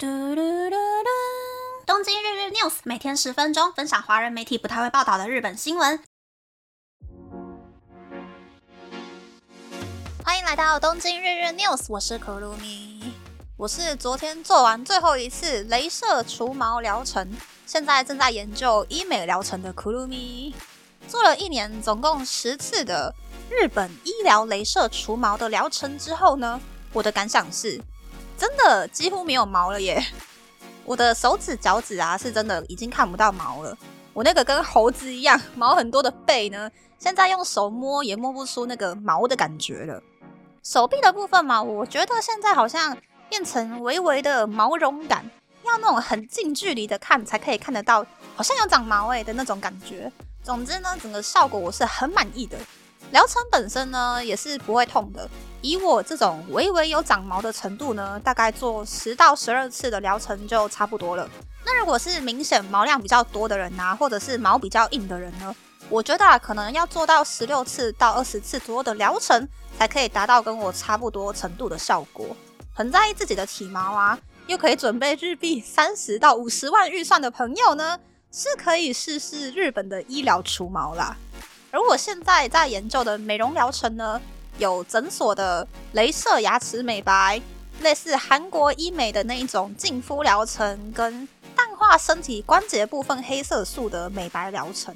嘟嘟嘟嘟！东京日日 news 每天十分钟，分享华人媒体不太会报道的日本新闻。欢迎来到东京日日 news，我是可露米。我是昨天做完最后一次镭射除毛疗程，现在正在研究医美疗程的可露米。做了一年，总共十次的日本医疗镭射除毛的疗程之后呢，我的感想是。真的几乎没有毛了耶！我的手指、脚趾啊，是真的已经看不到毛了。我那个跟猴子一样 毛很多的背呢，现在用手摸也摸不出那个毛的感觉了。手臂的部分嘛，我觉得现在好像变成微微的毛绒感，要那种很近距离的看才可以看得到，好像有长毛诶的那种感觉。总之呢，整个效果我是很满意的。疗程本身呢，也是不会痛的。以我这种微微有长毛的程度呢，大概做十到十二次的疗程就差不多了。那如果是明显毛量比较多的人呐，或者是毛比较硬的人呢，我觉得啊，可能要做到十六次到二十次左右的疗程，才可以达到跟我差不多程度的效果。很在意自己的体毛啊，又可以准备日币三十到五十万预算的朋友呢，是可以试试日本的医疗除毛啦。而我现在在研究的美容疗程呢？有诊所的镭射牙齿美白，类似韩国医美的那一种净肤疗程，跟淡化身体关节部分黑色素的美白疗程，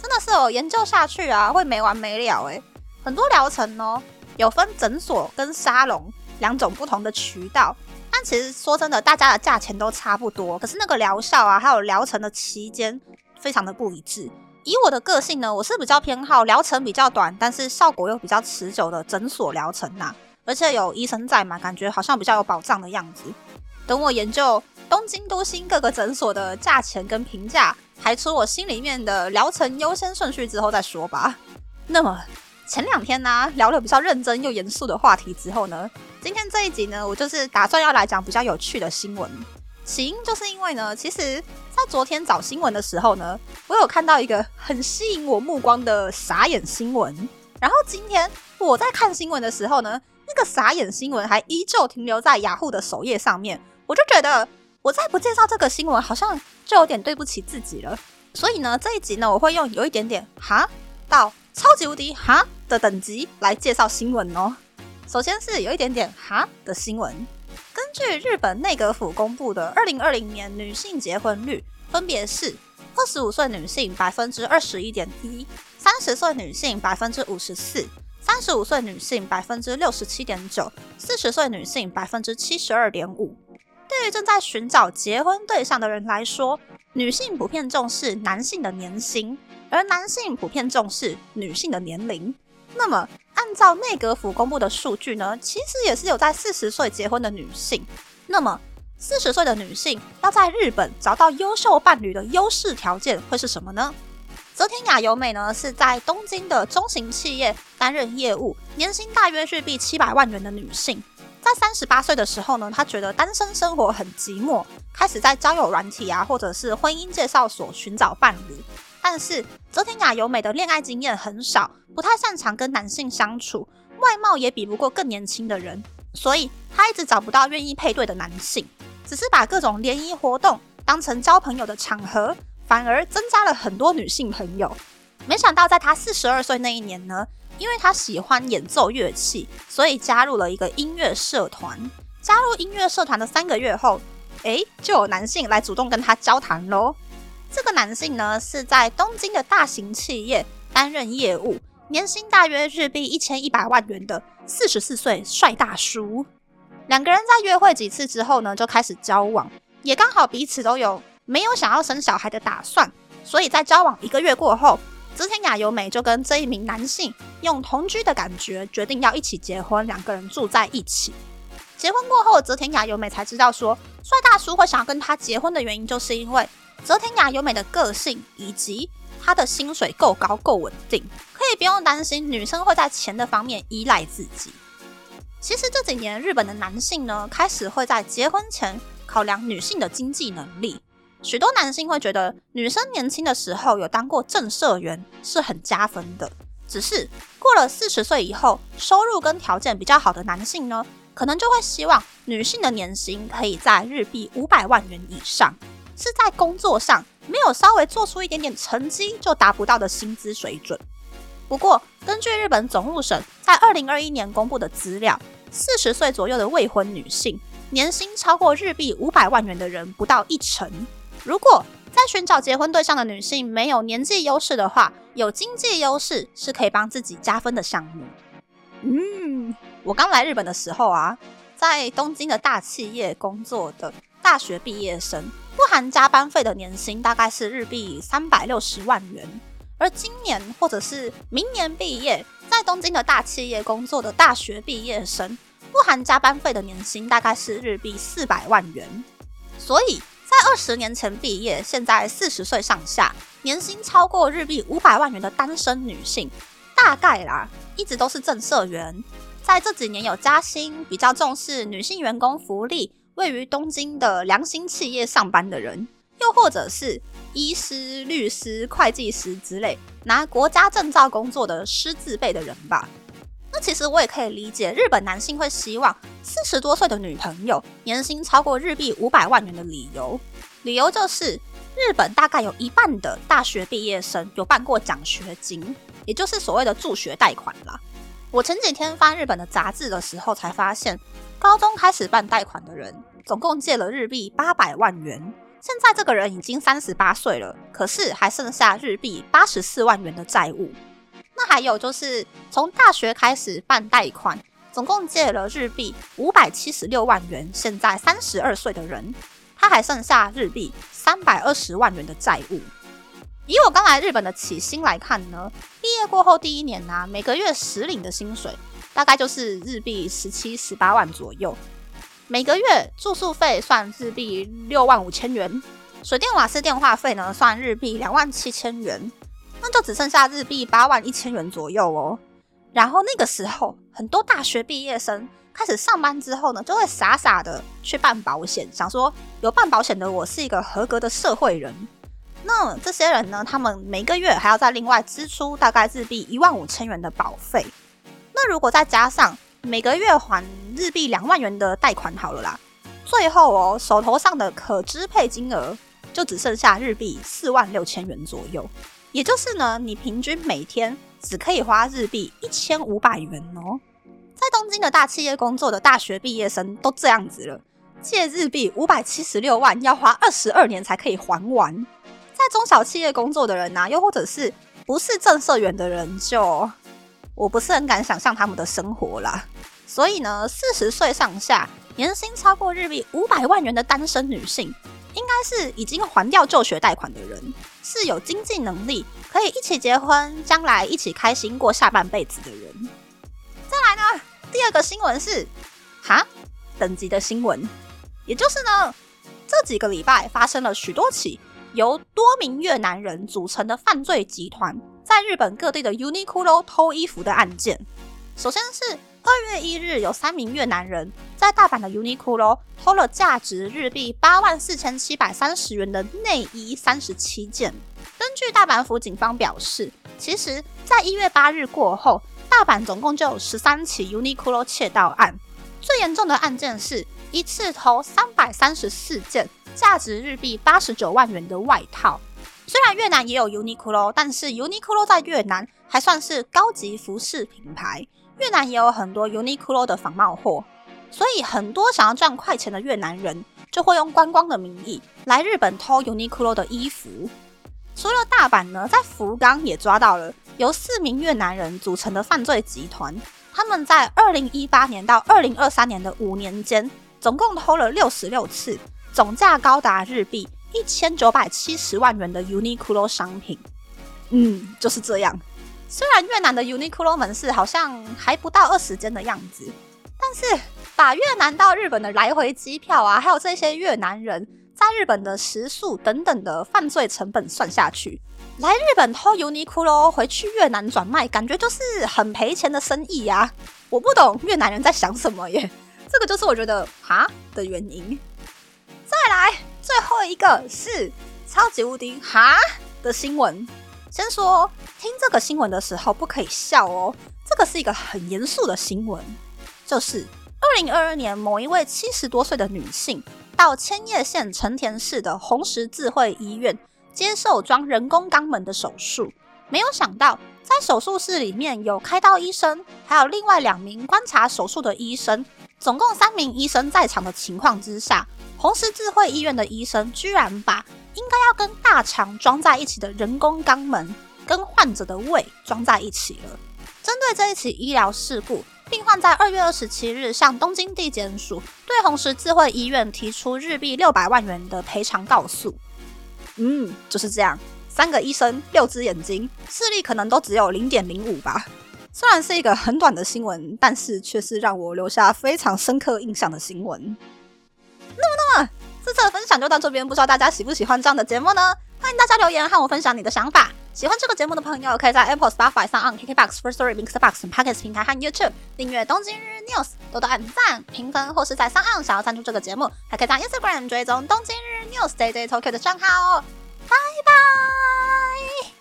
真的是哦，研究下去啊，会没完没了诶。很多疗程哦，有分诊所跟沙龙两种不同的渠道，但其实说真的，大家的价钱都差不多，可是那个疗效啊，还有疗程的期间，非常的不一致。以我的个性呢，我是比较偏好疗程比较短，但是效果又比较持久的诊所疗程呐，而且有医生在嘛，感觉好像比较有保障的样子。等我研究东京都心各个诊所的价钱跟评价，排出我心里面的疗程优先顺序之后再说吧。那么前两天呢，聊了比较认真又严肃的话题之后呢，今天这一集呢，我就是打算要来讲比较有趣的新闻。起因就是因为呢，其实，在昨天找新闻的时候呢，我有看到一个很吸引我目光的傻眼新闻。然后今天我在看新闻的时候呢，那个傻眼新闻还依旧停留在雅虎的首页上面。我就觉得，我再不介绍这个新闻，好像就有点对不起自己了。所以呢，这一集呢，我会用有一点点哈到超级无敌哈的等级来介绍新闻哦。首先是有一点点哈的新闻。根据日本内阁府公布的二零二零年女性结婚率，分别是二十五岁女性百分之二十一点一，三十岁女性百分之五十四，三十五岁女性百分之六十七点九，四十岁女性百分之七十二点五。对于正在寻找结婚对象的人来说，女性普遍重视男性的年薪，而男性普遍重视女性的年龄。那么，按照内阁府公布的数据呢，其实也是有在四十岁结婚的女性。那么，四十岁的女性要在日本找到优秀伴侣的优势条件会是什么呢？泽田雅由美呢是在东京的中型企业担任业务，年薪大约日币七百万元的女性。在三十八岁的时候呢，她觉得单身生活很寂寞，开始在交友软体啊，或者是婚姻介绍所寻找伴侣。但是泽田雅由美的恋爱经验很少，不太擅长跟男性相处，外貌也比不过更年轻的人，所以她一直找不到愿意配对的男性，只是把各种联谊活动当成交朋友的场合，反而增加了很多女性朋友。没想到在她四十二岁那一年呢，因为她喜欢演奏乐器，所以加入了一个音乐社团。加入音乐社团的三个月后，诶，就有男性来主动跟她交谈喽。这个男性呢，是在东京的大型企业担任业务，年薪大约日币一千一百万元的四十四岁帅大叔。两个人在约会几次之后呢，就开始交往，也刚好彼此都有没有想要生小孩的打算，所以在交往一个月过后，泽田雅由美就跟这一名男性用同居的感觉，决定要一起结婚，两个人住在一起。结婚过后，泽田雅由美才知道说，帅大叔会想要跟他结婚的原因，就是因为。泽田雅由美的个性以及她的薪水够高够稳定，可以不用担心女生会在钱的方面依赖自己。其实这几年日本的男性呢，开始会在结婚前考量女性的经济能力。许多男性会觉得女生年轻的时候有当过正社员是很加分的。只是过了四十岁以后，收入跟条件比较好的男性呢，可能就会希望女性的年薪可以在日币五百万元以上，是在工作上没有稍微做出一点点成绩就达不到的薪资水准。不过，根据日本总务省在二零二一年公布的资料，四十岁左右的未婚女性年薪超过日币五百万元的人不到一成。如果在寻找结婚对象的女性没有年纪优势的话，有经济优势是可以帮自己加分的项目。嗯，我刚来日本的时候啊，在东京的大企业工作的大学毕业生，不含加班费的年薪大概是日币三百六十万元。而今年或者是明年毕业，在东京的大企业工作的大学毕业生，不含加班费的年薪大概是日币四百万元。所以在二十年前毕业，现在四十岁上下，年薪超过日币五百万元的单身女性，大概啦。一直都是正社员，在这几年有加薪，比较重视女性员工福利，位于东京的良心企业上班的人，又或者是医师、律师、会计师之类拿国家证照工作的师字辈的人吧。那其实我也可以理解，日本男性会希望四十多岁的女朋友年薪超过日币五百万元的理由，理由就是日本大概有一半的大学毕业生有办过奖学金。也就是所谓的助学贷款啦。我前几天翻日本的杂志的时候，才发现高中开始办贷款的人，总共借了日币八百万元。现在这个人已经三十八岁了，可是还剩下日币八十四万元的债务。那还有就是从大学开始办贷款，总共借了日币五百七十六万元，现在三十二岁的人，他还剩下日币三百二十万元的债务。以我刚来日本的起薪来看呢，毕业过后第一年呢，每个月实领的薪水大概就是日币十七、十八万左右。每个月住宿费算日币六万五千元，水电瓦斯电话费呢算日币两万七千元，那就只剩下日币八万一千元左右哦。然后那个时候，很多大学毕业生开始上班之后呢，就会傻傻的去办保险，想说有办保险的我是一个合格的社会人。那这些人呢？他们每个月还要再另外支出大概日币一万五千元的保费。那如果再加上每个月还日币两万元的贷款，好了啦，最后哦，手头上的可支配金额就只剩下日币四万六千元左右。也就是呢，你平均每天只可以花日币一千五百元哦。在东京的大企业工作的大学毕业生都这样子了，借日币五百七十六万，要花二十二年才可以还完。在中小企业工作的人呐，又或者是不是正社员的人，就我不是很敢想象他们的生活啦。所以呢，四十岁上下，年薪超过日币五百万元的单身女性，应该是已经还掉就学贷款的人，是有经济能力可以一起结婚，将来一起开心过下半辈子的人。再来呢，第二个新闻是哈等级的新闻，也就是呢，这几个礼拜发生了许多起。由多名越南人组成的犯罪集团在日本各地的 Uniqlo 偷衣服的案件。首先是二月一日，有三名越南人在大阪的 Uniqlo 偷了价值日币八万四千七百三十元的内衣三十七件。根据大阪府警方表示，其实在一月八日过后，大阪总共就有十三起 Uniqlo 窃盗案。最严重的案件是一次偷三百三十四件。价值日币八十九万元的外套，虽然越南也有 Uniqlo，但是 Uniqlo 在越南还算是高级服饰品牌。越南也有很多 Uniqlo 的仿冒货，所以很多想要赚快钱的越南人就会用观光的名义来日本偷 Uniqlo 的衣服。除了大阪呢，在福冈也抓到了由四名越南人组成的犯罪集团，他们在二零一八年到二零二三年的五年间，总共偷了六十六次。总价高达日币一千九百七十万元的 Uniqlo 商品，嗯，就是这样。虽然越南的 Uniqlo 门市好像还不到二十间的样子，但是把越南到日本的来回机票啊，还有这些越南人在日本的食宿等等的犯罪成本算下去，来日本偷 Uniqlo 回去越南转卖，感觉就是很赔钱的生意呀。我不懂越南人在想什么耶，这个就是我觉得哈的原因。再来，最后一个是超级无敌哈的新闻。先说听这个新闻的时候不可以笑哦，这个是一个很严肃的新闻。就是二零二二年，某一位七十多岁的女性到千叶县成田市的红十字会医院接受装人工肛门的手术，没有想到在手术室里面有开刀医生，还有另外两名观察手术的医生，总共三名医生在场的情况之下，红十字会医院的医生居然把应该要跟大肠装在一起的人工肛门跟患者的胃装在一起了。针对这一起医疗事故，病患在二月二十七日向东京地检署对红十字会医院提出日币六百万元的赔偿告诉。嗯，就是这样，三个医生，六只眼睛，视力可能都只有零点零五吧。虽然是一个很短的新闻，但是却是让我留下非常深刻印象的新闻。那么，那么这次的分享就到这边，不知道大家喜不喜欢这样的节目呢？欢迎大家留言和我分享你的想法。喜欢这个节目的朋友，可以在 Apple、Spotify 上、on KKBox、First Story、Mixbox、Podcast 平台和 YouTube 订阅《东京日 News》，多多按赞、评分，或是在上岸想要赞助这个节目，还可以在 Instagram 追踪《东京日 News》Day Day Tokyo 的账号哦。拜拜。